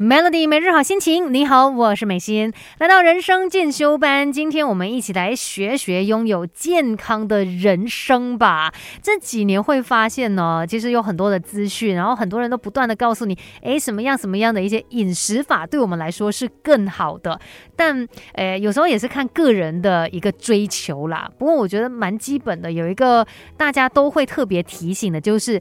Melody 每日好心情，你好，我是美心，来到人生进修班，今天我们一起来学学拥有健康的人生吧。这几年会发现呢，其实有很多的资讯，然后很多人都不断的告诉你，诶，什么样什么样的一些饮食法对我们来说是更好的，但诶，有时候也是看个人的一个追求啦。不过我觉得蛮基本的，有一个大家都会特别提醒的，就是。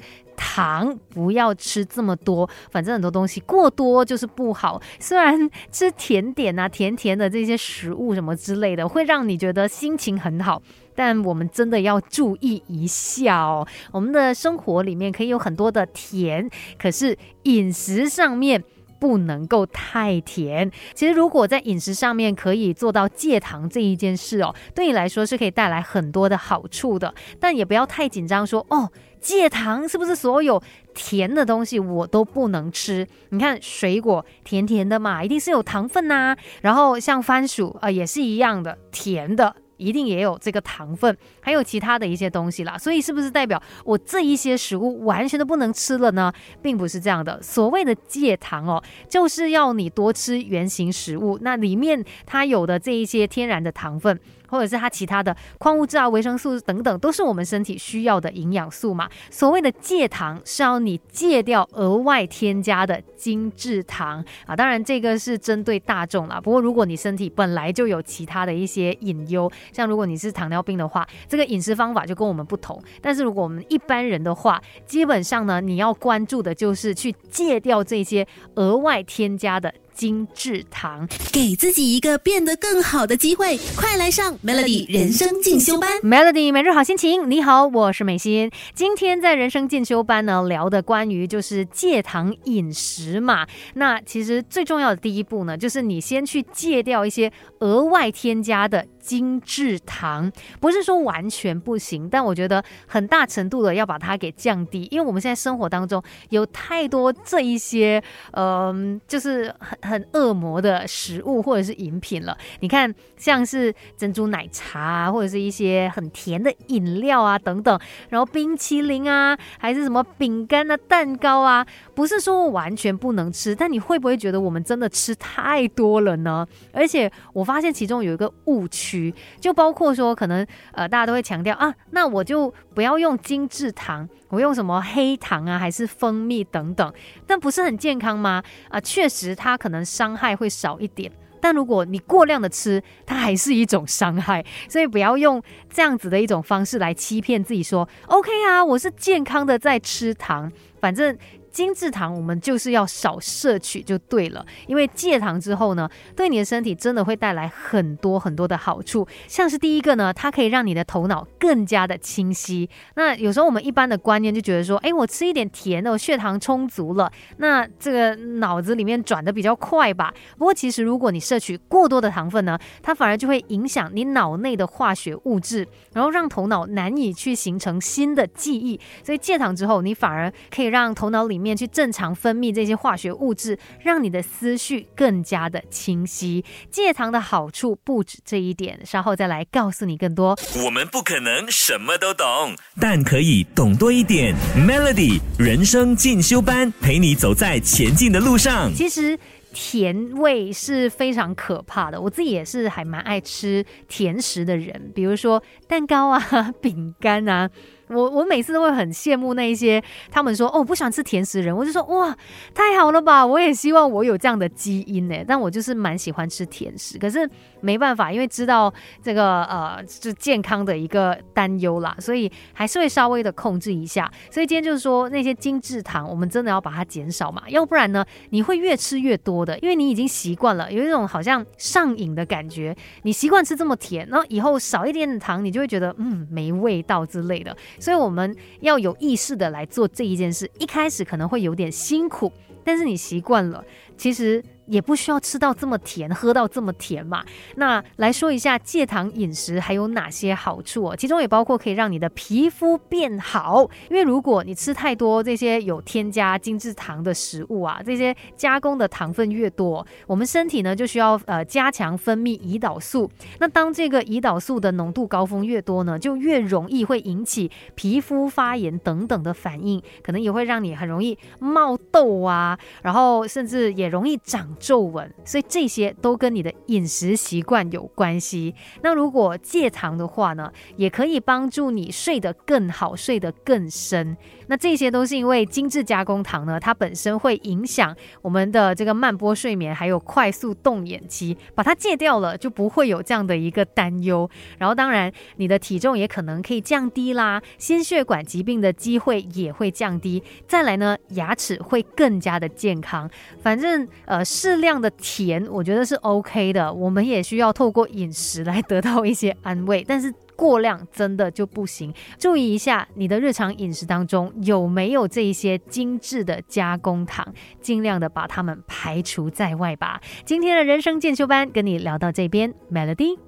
糖不要吃这么多，反正很多东西过多就是不好。虽然吃甜点啊、甜甜的这些食物什么之类的，会让你觉得心情很好，但我们真的要注意一下哦。我们的生活里面可以有很多的甜，可是饮食上面。不能够太甜。其实，如果在饮食上面可以做到戒糖这一件事哦，对你来说是可以带来很多的好处的。但也不要太紧张，说哦，戒糖是不是所有甜的东西我都不能吃？你看水果甜甜的嘛，一定是有糖分呐。然后像番薯啊，也是一样的甜的。一定也有这个糖分，还有其他的一些东西啦，所以是不是代表我这一些食物完全都不能吃了呢？并不是这样的。所谓的戒糖哦，就是要你多吃原型食物，那里面它有的这一些天然的糖分。或者是它其他的矿物质啊、维生素等等，都是我们身体需要的营养素嘛。所谓的戒糖是要你戒掉额外添加的精制糖啊。当然，这个是针对大众啦。不过，如果你身体本来就有其他的一些隐忧，像如果你是糖尿病的话，这个饮食方法就跟我们不同。但是，如果我们一般人的话，基本上呢，你要关注的就是去戒掉这些额外添加的。精致糖，给自己一个变得更好的机会，快来上 Melody 人生进修班。Melody 每日好心情，你好，我是美心。今天在人生进修班呢，聊的关于就是戒糖饮食嘛。那其实最重要的第一步呢，就是你先去戒掉一些额外添加的。精致糖不是说完全不行，但我觉得很大程度的要把它给降低，因为我们现在生活当中有太多这一些，嗯，就是很很恶魔的食物或者是饮品了。你看，像是珍珠奶茶啊，或者是一些很甜的饮料啊等等，然后冰淇淋啊，还是什么饼干啊、蛋糕啊，不是说完全不能吃，但你会不会觉得我们真的吃太多了呢？而且我发现其中有一个误区。就包括说，可能呃，大家都会强调啊，那我就不要用精制糖，我用什么黑糖啊，还是蜂蜜等等，但不是很健康吗？啊，确实它可能伤害会少一点，但如果你过量的吃，它还是一种伤害，所以不要用这样子的一种方式来欺骗自己说，OK 啊，我是健康的在吃糖，反正。精制糖我们就是要少摄取就对了，因为戒糖之后呢，对你的身体真的会带来很多很多的好处。像是第一个呢，它可以让你的头脑更加的清晰。那有时候我们一般的观念就觉得说，哎，我吃一点甜的，我血糖充足了，那这个脑子里面转的比较快吧。不过其实如果你摄取过多的糖分呢，它反而就会影响你脑内的化学物质，然后让头脑难以去形成新的记忆。所以戒糖之后，你反而可以让头脑里面。去正常分泌这些化学物质，让你的思绪更加的清晰。戒糖的好处不止这一点，稍后再来告诉你更多。我们不可能什么都懂，但可以懂多一点。Melody 人生进修班，陪你走在前进的路上。其实甜味是非常可怕的，我自己也是还蛮爱吃甜食的人，比如说蛋糕啊、饼干啊。我我每次都会很羡慕那一些他们说哦不喜欢吃甜食人，我就说哇太好了吧，我也希望我有这样的基因呢。但我就是蛮喜欢吃甜食，可是没办法，因为知道这个呃就健康的一个担忧啦，所以还是会稍微的控制一下。所以今天就是说那些精致糖，我们真的要把它减少嘛，要不然呢你会越吃越多的，因为你已经习惯了，有一种好像上瘾的感觉。你习惯吃这么甜，然后以后少一点糖，你就会觉得嗯没味道之类的。所以我们要有意识的来做这一件事，一开始可能会有点辛苦，但是你习惯了，其实也不需要吃到这么甜，喝到这么甜嘛。那来说一下戒糖饮食还有哪些好处哦？其中也包括可以让你的皮肤变好，因为如果你吃太多这些有添加精制糖的食物啊，这些加工的糖分越多，我们身体呢就需要呃加强分泌胰岛素。那当这个胰岛素的浓度高峰越多呢，就越容易会引起皮肤发炎等等的反应，可能也会让你很容易冒痘啊，然后甚至也容易长皱纹。所以这些都跟你的饮食习惯有关系。那如果戒糖的话呢，也可以帮助你睡得更好，睡得更深。那这些都是因为精致加工糖呢，它本身会影响我们的这个慢波睡眠，还有快速动眼期。把它戒掉了，就不会有这样的一个担忧。然后当然，你的体重也可能可以降低啦，心血管疾病的机会也会降低。再来呢，牙齿会更加的健康。反正呃，适量的甜，我觉得是 OK 的。我们也需要透过饮食来得到一些安慰，但是。过量真的就不行，注意一下你的日常饮食当中有没有这一些精致的加工糖，尽量的把它们排除在外吧。今天的人生进修班跟你聊到这边，Melody。